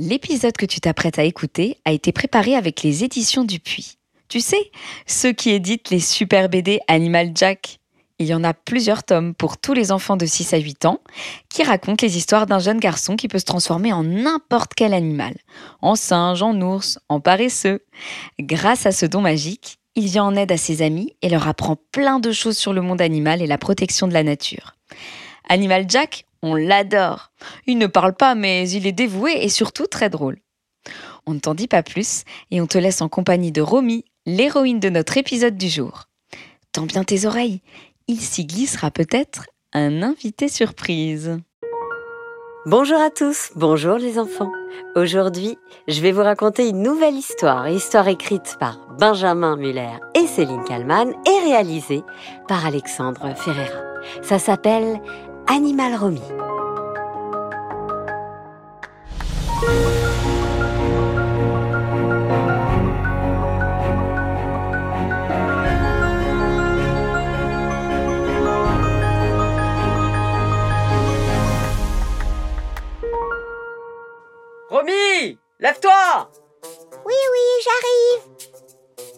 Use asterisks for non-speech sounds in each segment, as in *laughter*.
L'épisode que tu t'apprêtes à écouter a été préparé avec les éditions du Puy. Tu sais, ceux qui éditent les super BD Animal Jack. Il y en a plusieurs tomes pour tous les enfants de 6 à 8 ans qui racontent les histoires d'un jeune garçon qui peut se transformer en n'importe quel animal. En singe, en ours, en paresseux. Grâce à ce don magique, il vient en aide à ses amis et leur apprend plein de choses sur le monde animal et la protection de la nature. Animal Jack, on l'adore. Il ne parle pas, mais il est dévoué et surtout très drôle. On ne t'en dit pas plus et on te laisse en compagnie de Romy, l'héroïne de notre épisode du jour. Tends bien tes oreilles, il s'y glissera peut-être un invité surprise. Bonjour à tous, bonjour les enfants. Aujourd'hui, je vais vous raconter une nouvelle histoire, histoire écrite par Benjamin Muller et Céline Kallmann et réalisée par Alexandre Ferreira. Ça s'appelle Animal Romy. Romy Lève-toi Oui, oui, j'arrive.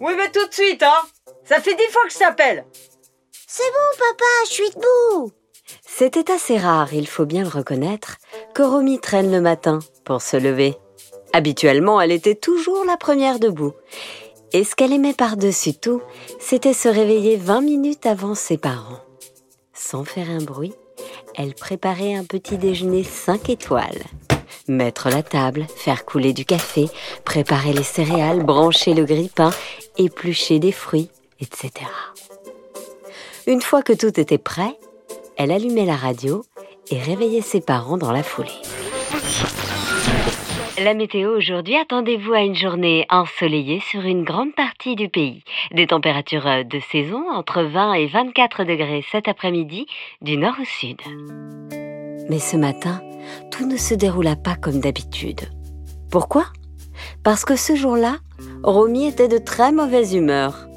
Oui, mais tout de suite, hein Ça fait dix fois que je t'appelle C'est bon, papa, je suis debout. C'était assez rare, il faut bien le reconnaître, que Romy traîne le matin pour se lever. Habituellement, elle était toujours la première debout. Et ce qu'elle aimait par-dessus tout, c'était se réveiller 20 minutes avant ses parents. Sans faire un bruit, elle préparait un petit déjeuner 5 étoiles. Mettre la table, faire couler du café, préparer les céréales, brancher le grille-pain, éplucher des fruits, etc. Une fois que tout était prêt, elle allumait la radio et réveillait ses parents dans la foulée. La météo aujourd'hui, attendez-vous à une journée ensoleillée sur une grande partie du pays. Des températures de saison entre 20 et 24 degrés cet après-midi du nord au sud. Mais ce matin, tout ne se déroula pas comme d'habitude. Pourquoi? Parce que ce jour-là, Romy était de très mauvaise humeur.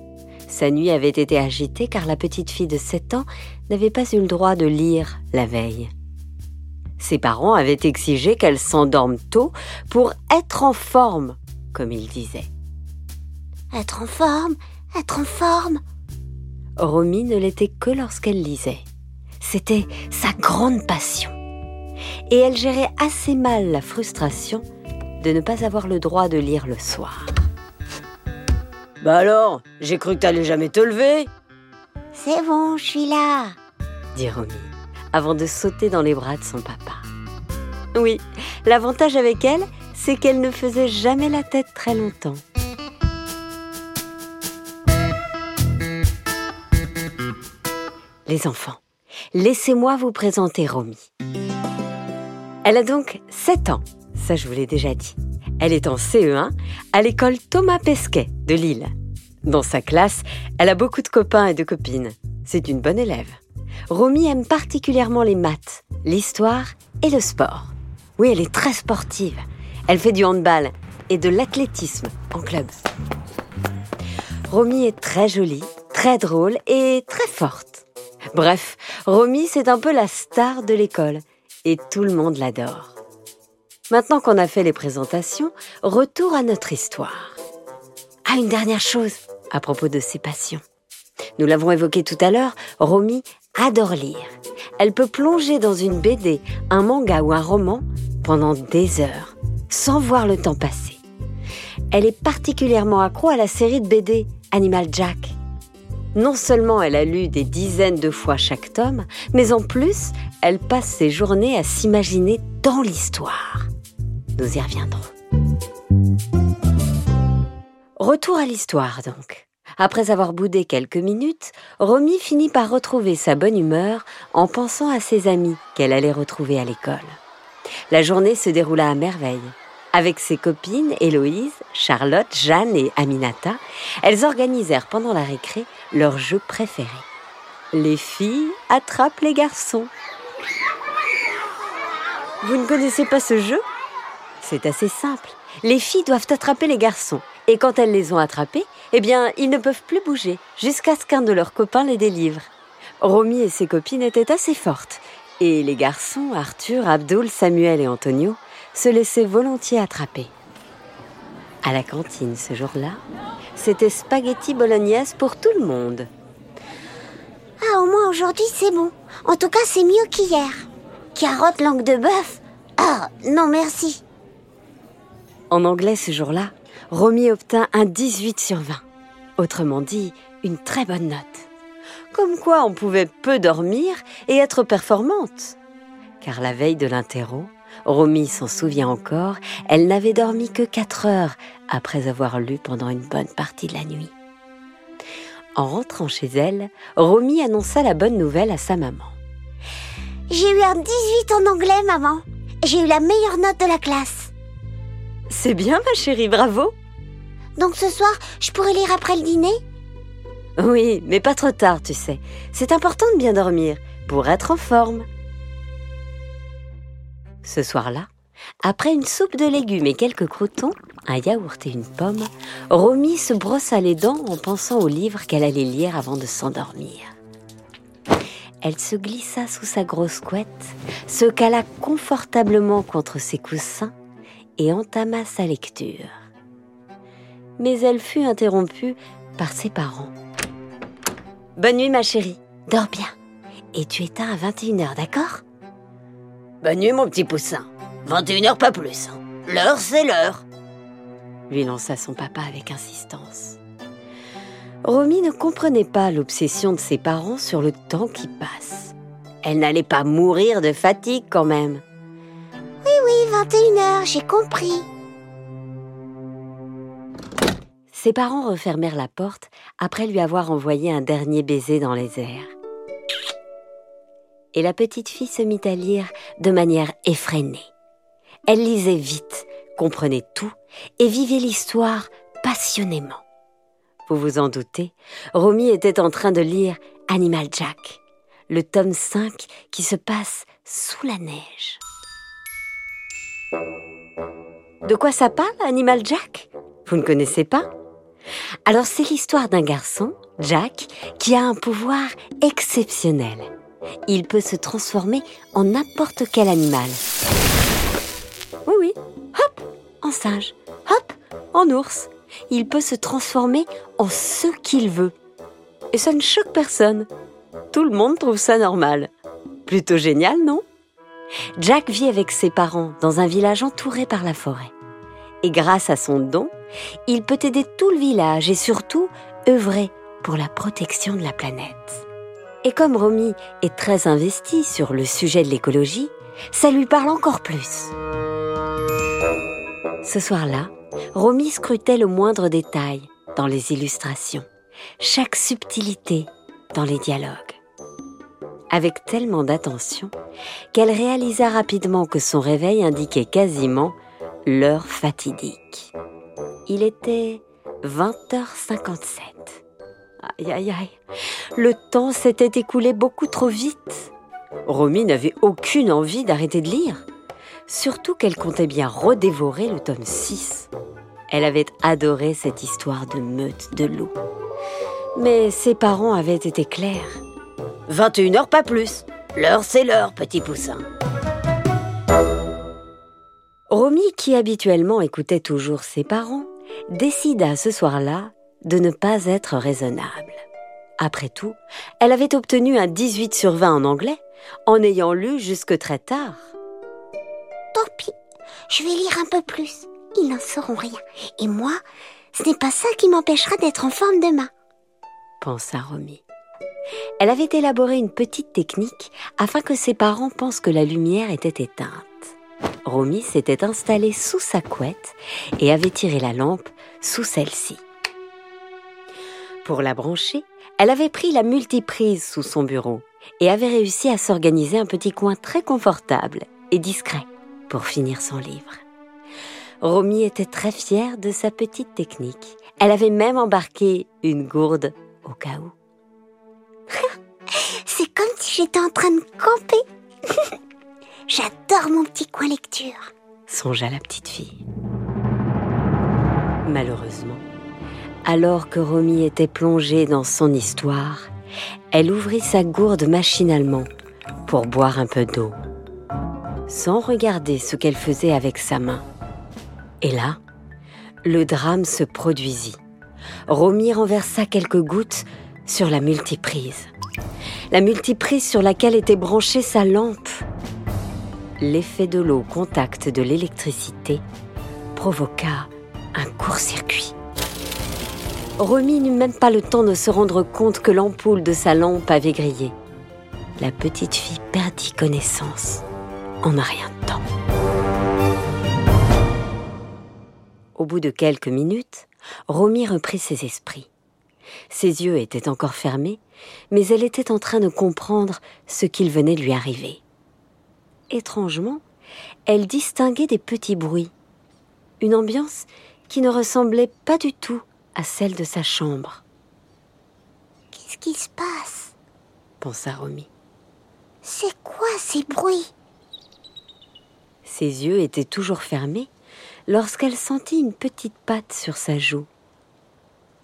Sa nuit avait été agitée car la petite fille de 7 ans n'avait pas eu le droit de lire la veille. Ses parents avaient exigé qu'elle s'endorme tôt pour être en forme, comme ils disaient. Être en forme, être en forme. Romy ne l'était que lorsqu'elle lisait. C'était sa grande passion. Et elle gérait assez mal la frustration de ne pas avoir le droit de lire le soir. Bah alors, j'ai cru que t'allais jamais te lever C'est bon, je suis là. dit Romy, avant de sauter dans les bras de son papa. Oui, l'avantage avec elle, c'est qu'elle ne faisait jamais la tête très longtemps. Les enfants, laissez-moi vous présenter Romy. Elle a donc 7 ans, ça je vous l'ai déjà dit. Elle est en CE1 à l'école Thomas Pesquet de Lille. Dans sa classe, elle a beaucoup de copains et de copines. C'est une bonne élève. Romy aime particulièrement les maths, l'histoire et le sport. Oui, elle est très sportive. Elle fait du handball et de l'athlétisme en club. Romy est très jolie, très drôle et très forte. Bref, Romy, c'est un peu la star de l'école et tout le monde l'adore. Maintenant qu'on a fait les présentations, retour à notre histoire. Ah, une dernière chose à propos de ses passions. Nous l'avons évoqué tout à l'heure, Romy adore lire. Elle peut plonger dans une BD, un manga ou un roman pendant des heures, sans voir le temps passer. Elle est particulièrement accro à la série de BD Animal Jack. Non seulement elle a lu des dizaines de fois chaque tome, mais en plus, elle passe ses journées à s'imaginer dans l'histoire. Nous y reviendrons. Retour à l'histoire donc. Après avoir boudé quelques minutes, Romy finit par retrouver sa bonne humeur en pensant à ses amis qu'elle allait retrouver à l'école. La journée se déroula à merveille. Avec ses copines Héloïse, Charlotte, Jeanne et Aminata, elles organisèrent pendant la récré leur jeu préféré. Les filles attrapent les garçons. Vous ne connaissez pas ce jeu? C'est assez simple. Les filles doivent attraper les garçons. Et quand elles les ont attrapés, eh bien, ils ne peuvent plus bouger jusqu'à ce qu'un de leurs copains les délivre. Romy et ses copines étaient assez fortes. Et les garçons, Arthur, Abdul, Samuel et Antonio, se laissait volontiers attraper. À la cantine ce jour-là, c'était spaghetti bolognaise pour tout le monde. Ah, au moins aujourd'hui c'est bon. En tout cas, c'est mieux qu'hier. Carotte langue de bœuf Ah, non merci. En anglais ce jour-là, Romy obtint un 18 sur 20. Autrement dit, une très bonne note. Comme quoi on pouvait peu dormir et être performante. Car la veille de l'interro, Romy s'en souvient encore, elle n'avait dormi que 4 heures après avoir lu pendant une bonne partie de la nuit. En rentrant chez elle, Romy annonça la bonne nouvelle à sa maman. J'ai eu un 18 en anglais, maman. J'ai eu la meilleure note de la classe. C'est bien, ma chérie, bravo. Donc ce soir, je pourrais lire après le dîner? Oui, mais pas trop tard, tu sais. C'est important de bien dormir pour être en forme. Ce soir-là, après une soupe de légumes et quelques croutons, un yaourt et une pomme, Romy se brossa les dents en pensant au livre qu'elle allait lire avant de s'endormir. Elle se glissa sous sa grosse couette, se cala confortablement contre ses coussins et entama sa lecture. Mais elle fut interrompue par ses parents. Bonne nuit, ma chérie. Dors bien. Et tu éteins à 21h, d'accord? Bonne nuit, mon petit poussin. 21h, pas plus. hein. L'heure, c'est l'heure. lui lança son papa avec insistance. Romy ne comprenait pas l'obsession de ses parents sur le temps qui passe. Elle n'allait pas mourir de fatigue quand même. Oui, 21h, j'ai compris. Ses parents refermèrent la porte après lui avoir envoyé un dernier baiser dans les airs. Et la petite fille se mit à lire de manière effrénée. Elle lisait vite, comprenait tout et vivait l'histoire passionnément. Vous vous en doutez, Romy était en train de lire Animal Jack, le tome 5 qui se passe sous la neige. De quoi ça parle, Animal Jack? Vous ne connaissez pas? Alors c'est l'histoire d'un garçon, Jack, qui a un pouvoir exceptionnel. Il peut se transformer en n'importe quel animal. Oui, oui, hop, en singe, hop, en ours. Il peut se transformer en ce qu'il veut. Et ça ne choque personne. Tout le monde trouve ça normal. Plutôt génial, non? Jack vit avec ses parents dans un village entouré par la forêt. Et grâce à son don, il peut aider tout le village et surtout œuvrer pour la protection de la planète. Et comme Romy est très investie sur le sujet de l'écologie, ça lui parle encore plus. Ce soir-là, Romy scrutait le moindre détail dans les illustrations, chaque subtilité dans les dialogues. Avec tellement d'attention qu'elle réalisa rapidement que son réveil indiquait quasiment l'heure fatidique. Il était 20h57. Aïe aïe aïe, le temps s'était écoulé beaucoup trop vite. Romy n'avait aucune envie d'arrêter de lire, surtout qu'elle comptait bien redévorer le tome 6. Elle avait adoré cette histoire de meute de loups. Mais ses parents avaient été clairs. 21h, pas plus. L'heure, c'est l'heure, petit poussin. Romy, qui habituellement écoutait toujours ses parents, décida ce soir-là de ne pas être raisonnable. Après tout, elle avait obtenu un 18 sur 20 en anglais en ayant lu jusque très tard. Tant pis, je vais lire un peu plus. Ils n'en sauront rien. Et moi, ce n'est pas ça qui m'empêchera d'être en forme demain. pensa Romy. Elle avait élaboré une petite technique afin que ses parents pensent que la lumière était éteinte. Romy s'était installée sous sa couette et avait tiré la lampe sous celle-ci. Pour la brancher, elle avait pris la multiprise sous son bureau et avait réussi à s'organiser un petit coin très confortable et discret pour finir son livre. Romy était très fière de sa petite technique. Elle avait même embarqué une gourde au cas où. *laughs* C'est comme si j'étais en train de camper. *laughs* J'adore mon petit coin lecture. songea la petite fille. Malheureusement, alors que Romy était plongée dans son histoire, elle ouvrit sa gourde machinalement pour boire un peu d'eau. sans regarder ce qu'elle faisait avec sa main. Et là, le drame se produisit. Romy renversa quelques gouttes sur la multiprise. La multiprise sur laquelle était branchée sa lampe. L'effet de l'eau au contact de l'électricité provoqua un court-circuit. Romy n'eut même pas le temps de se rendre compte que l'ampoule de sa lampe avait grillé. La petite fille perdit connaissance en un rien de temps. Au bout de quelques minutes, Romy reprit ses esprits. Ses yeux étaient encore fermés, mais elle était en train de comprendre ce qu'il venait de lui arriver. Étrangement, elle distinguait des petits bruits, une ambiance qui ne ressemblait pas du tout à celle de sa chambre. Qu'est-ce qui se passe? pensa Romy. C'est quoi ces bruits? Ses yeux étaient toujours fermés lorsqu'elle sentit une petite patte sur sa joue.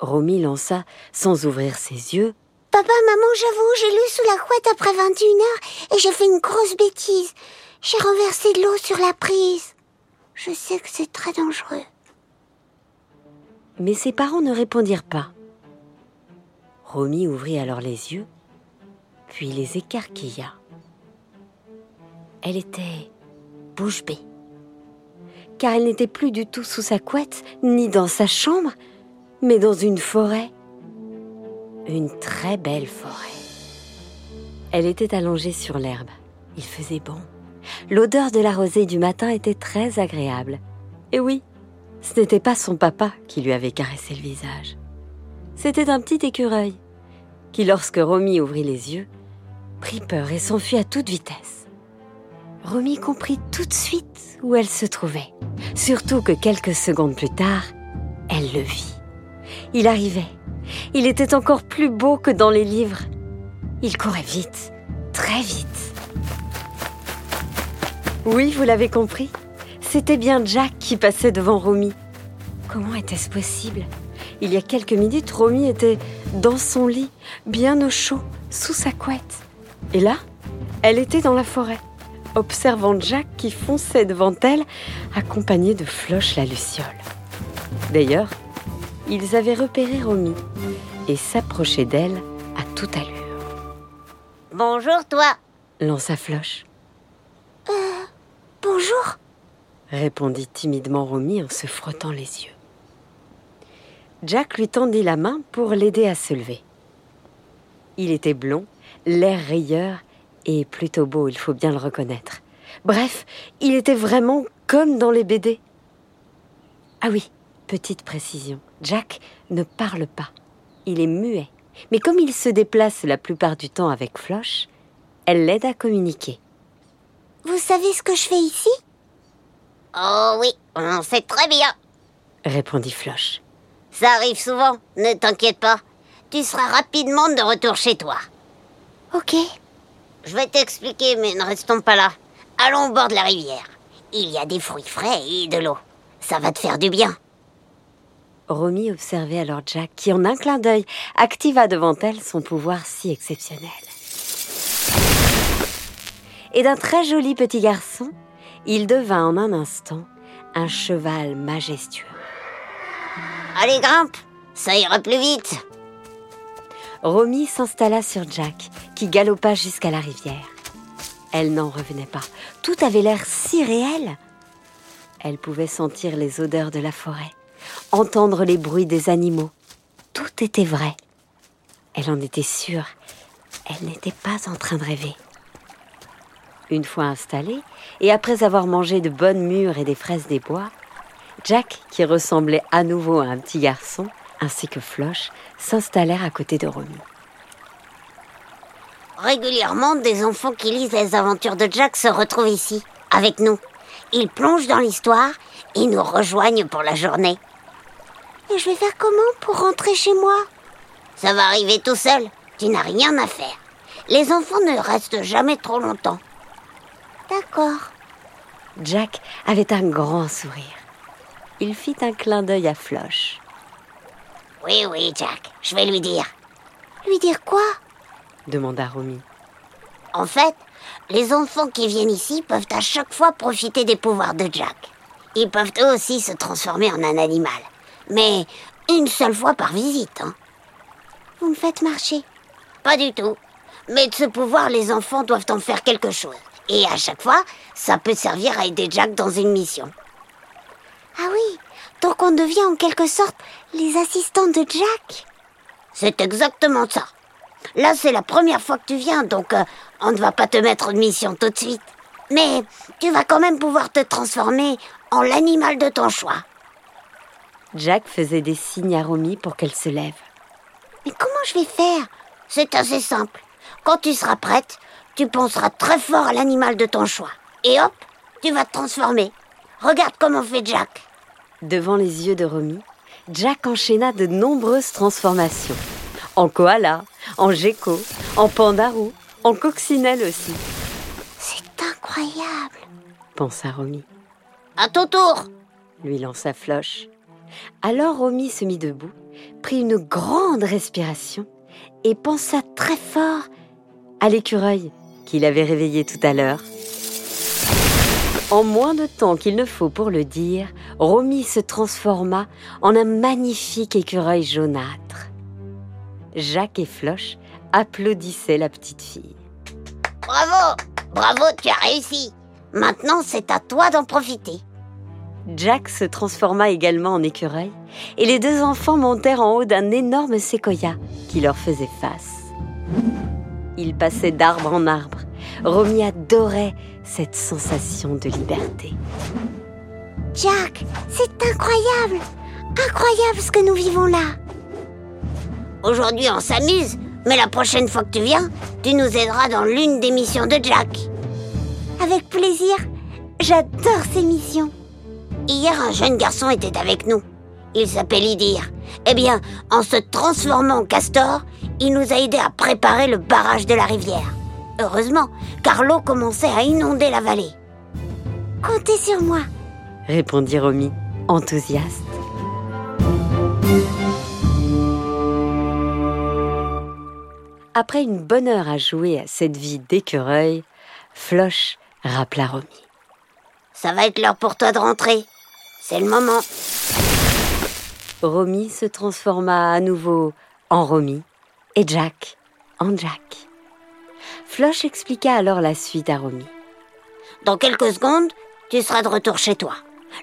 Romy lança, sans ouvrir ses yeux, Papa, maman, j'avoue, j'ai lu sous la couette après 21 heures et j'ai fait une grosse bêtise. J'ai renversé de l'eau sur la prise. Je sais que c'est très dangereux. Mais ses parents ne répondirent pas. Romy ouvrit alors les yeux, puis les écarquilla. Elle était bouche bée, car elle n'était plus du tout sous sa couette, ni dans sa chambre, mais dans une forêt. Une très belle forêt. Elle était allongée sur l'herbe. Il faisait bon. L'odeur de la rosée du matin était très agréable. Et oui, ce n'était pas son papa qui lui avait caressé le visage. C'était un petit écureuil qui, lorsque Romy ouvrit les yeux, prit peur et s'enfuit à toute vitesse. Romy comprit tout de suite où elle se trouvait, surtout que quelques secondes plus tard, elle le vit. Il arrivait. Il était encore plus beau que dans les livres. Il courait vite, très vite. Oui, vous l'avez compris. C'était bien Jack qui passait devant Romy. Comment était-ce possible? Il y a quelques minutes, Romy était dans son lit, bien au chaud, sous sa couette. Et là, elle était dans la forêt, observant Jack qui fonçait devant elle, accompagné de Floche la Luciole. D'ailleurs, ils avaient repéré Romy et s'approchaient d'elle à toute allure. Bonjour, toi. Lança Floche. Bonjour. répondit timidement Romy en se frottant les yeux. Jack lui tendit la main pour l'aider à se lever. Il était blond, l'air rayeur et plutôt beau, il faut bien le reconnaître. Bref, il était vraiment comme dans les BD. Ah oui, petite précision, Jack ne parle pas. Il est muet. Mais comme il se déplace la plupart du temps avec Floche, elle l'aide à communiquer. Vous savez ce que je fais ici? Oh oui, on sait très bien. répondit Floche. Ça arrive souvent, ne t'inquiète pas. Tu seras rapidement de retour chez toi. Ok. Je vais t'expliquer, mais ne restons pas là. Allons au bord de la rivière. Il y a des fruits frais et de l'eau. Ça va te faire du bien. Romy observait alors Jack qui, en un clin d'œil, activa devant elle son pouvoir si exceptionnel. Et d'un très joli petit garçon, il devint en un instant un cheval majestueux. Allez, grimpe. Ça ira plus vite. Romy s'installa sur Jack, qui galopa jusqu'à la rivière. Elle n'en revenait pas. Tout avait l'air si réel. Elle pouvait sentir les odeurs de la forêt, entendre les bruits des animaux. Tout était vrai. Elle en était sûre. Elle n'était pas en train de rêver. Une fois installée, et après avoir mangé de bonnes mûres et des fraises des bois, Jack, qui ressemblait à nouveau à un petit garçon, ainsi que Floche, s'installèrent à côté de Romy. Régulièrement, des enfants qui lisent les aventures de Jack se retrouvent ici, avec nous. Ils plongent dans l'histoire et nous rejoignent pour la journée. Et je vais faire comment pour rentrer chez moi? Ça va arriver tout seul. Tu n'as rien à faire. Les enfants ne restent jamais trop longtemps. D'accord. Jack avait un grand sourire. Il fit un clin d'œil à Floche. Oui, oui, Jack, je vais lui dire. Lui dire quoi? Demanda Romy. En fait, Les enfants qui viennent ici peuvent à chaque fois profiter des pouvoirs de Jack. Ils peuvent eux aussi se transformer en un animal. Mais une seule fois par visite, hein. Vous me faites marcher. Pas du tout. Mais de ce pouvoir, les enfants doivent en faire quelque chose. Et à chaque fois, ça peut servir à aider Jack dans une mission. Ah oui, donc on devient en quelque sorte les assistants de Jack. C'est exactement ça. Là, c'est la première fois que tu viens, donc euh, on ne va pas te mettre de mission tout de suite. Mais tu vas quand même pouvoir te transformer en l'animal de ton choix. Jack faisait des signes à Romy pour qu'elle se lève. Mais comment je vais faire? C'est assez simple. Quand tu seras prête, tu penseras très fort à l'animal de ton choix. Et hop, tu vas te transformer. Regarde comment fait Jack. Devant les yeux de Romy, Jack enchaîna de nombreuses transformations. En koala, en gecko, en pandarou, en coccinelle aussi, C'est incroyable. pensa Romy. À ton tour lui lança Floche. Alors Romy se mit debout, prit une grande respiration et pensa très fort à l'écureuil qu'il avait réveillé tout à l'heure. En moins de temps qu'il ne faut pour le dire, Romy se transforma en un magnifique écureuil jaunâtre. Jacques et Floche applaudissaient la petite fille. Bravo Bravo, tu as réussi. Maintenant, c'est à toi d'en profiter. Jack se transforma également en écureuil et les deux enfants montèrent en haut d'un énorme séquoia qui leur faisait face. Ils passaient d'arbre en arbre. Romy adorait cette sensation de liberté. Jack, c'est incroyable. Incroyable ce que nous vivons là. Aujourd'hui, on s'amuse, mais la prochaine fois que tu viens, tu nous aideras dans l'une des missions de Jack. Avec plaisir. J'adore ces missions. Hier, un jeune garçon était avec nous. Il s'appelle Idir. Eh bien, en se transformant en castor, il nous a aidés à préparer le barrage de la rivière. Heureusement, car l'eau commençait à inonder la vallée. Comptez sur moi. Répondit Romy, enthousiaste. Après une bonne heure à jouer à cette vie d'écureuil, Floche rappela Romy. Ça va être l'heure pour toi de rentrer. C'est le moment. Romy se transforma à nouveau en Romy et Jack en Jack. Floche expliqua alors la suite à Romy. Dans quelques secondes, tu seras de retour chez toi.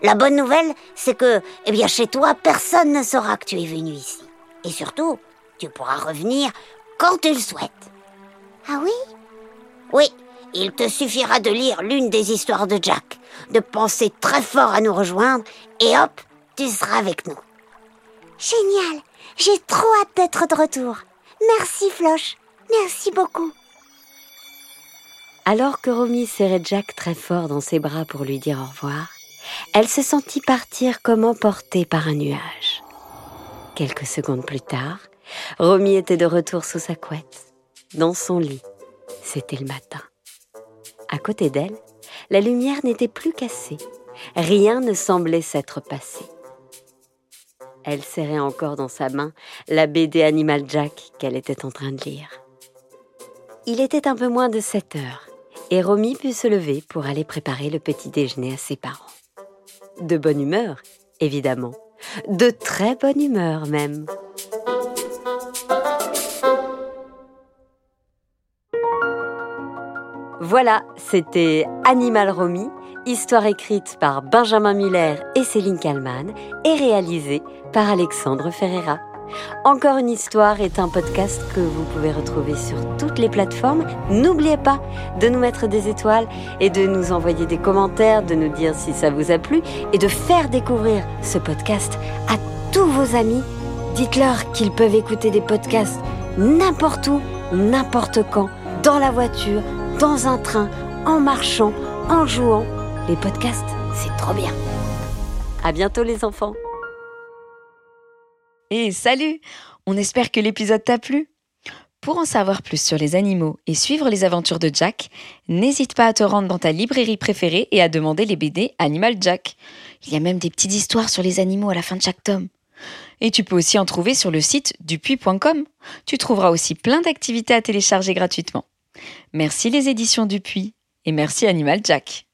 La bonne nouvelle, c'est que, eh bien, chez toi, personne ne saura que tu es venu ici. Et surtout, tu pourras revenir quand tu le souhaites. Ah oui? Oui, il te suffira de lire l'une des histoires de Jack, de penser très fort à nous rejoindre, et hop, tu seras avec nous. Génial. J'ai trop hâte d'être de retour. Merci Floche. Merci beaucoup. Alors que Romy serrait Jack très fort dans ses bras pour lui dire au revoir, elle se sentit partir comme emportée par un nuage. Quelques secondes plus tard, Romy était de retour sous sa couette, dans son lit. C'était le matin. À côté d'elle, la lumière n'était plus cassée. Rien ne semblait s'être passé. Elle serrait encore dans sa main la BD Animal Jack qu'elle était en train de lire. Il était un peu moins de 7 heures et Romy put se lever pour aller préparer le petit déjeuner à ses parents. De bonne humeur, évidemment. De très bonne humeur même. Voilà, c'était Animal Romy, histoire écrite par Benjamin Muller et Céline Kallmann et réalisée par Alexandre Ferreira. Encore une histoire est un podcast que vous pouvez retrouver sur toutes les plateformes. N'oubliez pas de nous mettre des étoiles et de nous envoyer des commentaires, de nous dire si ça vous a plu et de faire découvrir ce podcast à tous vos amis. Dites-leur qu'ils peuvent écouter des podcasts n'importe où, n'importe quand, dans la voiture, dans un train, en marchant, en jouant. Les podcasts, c'est trop bien. À bientôt les enfants. Et salut On espère que l'épisode t'a plu. Pour en savoir plus sur les animaux et suivre les aventures de Jack, n'hésite pas à te rendre dans ta librairie préférée et à demander les BD Animal Jack. Il y a même des petites histoires sur les animaux à la fin de chaque tome. Et tu peux aussi en trouver sur le site dupuis.com. Tu trouveras aussi plein d'activités à télécharger gratuitement. Merci les éditions Dupuis et merci Animal Jack.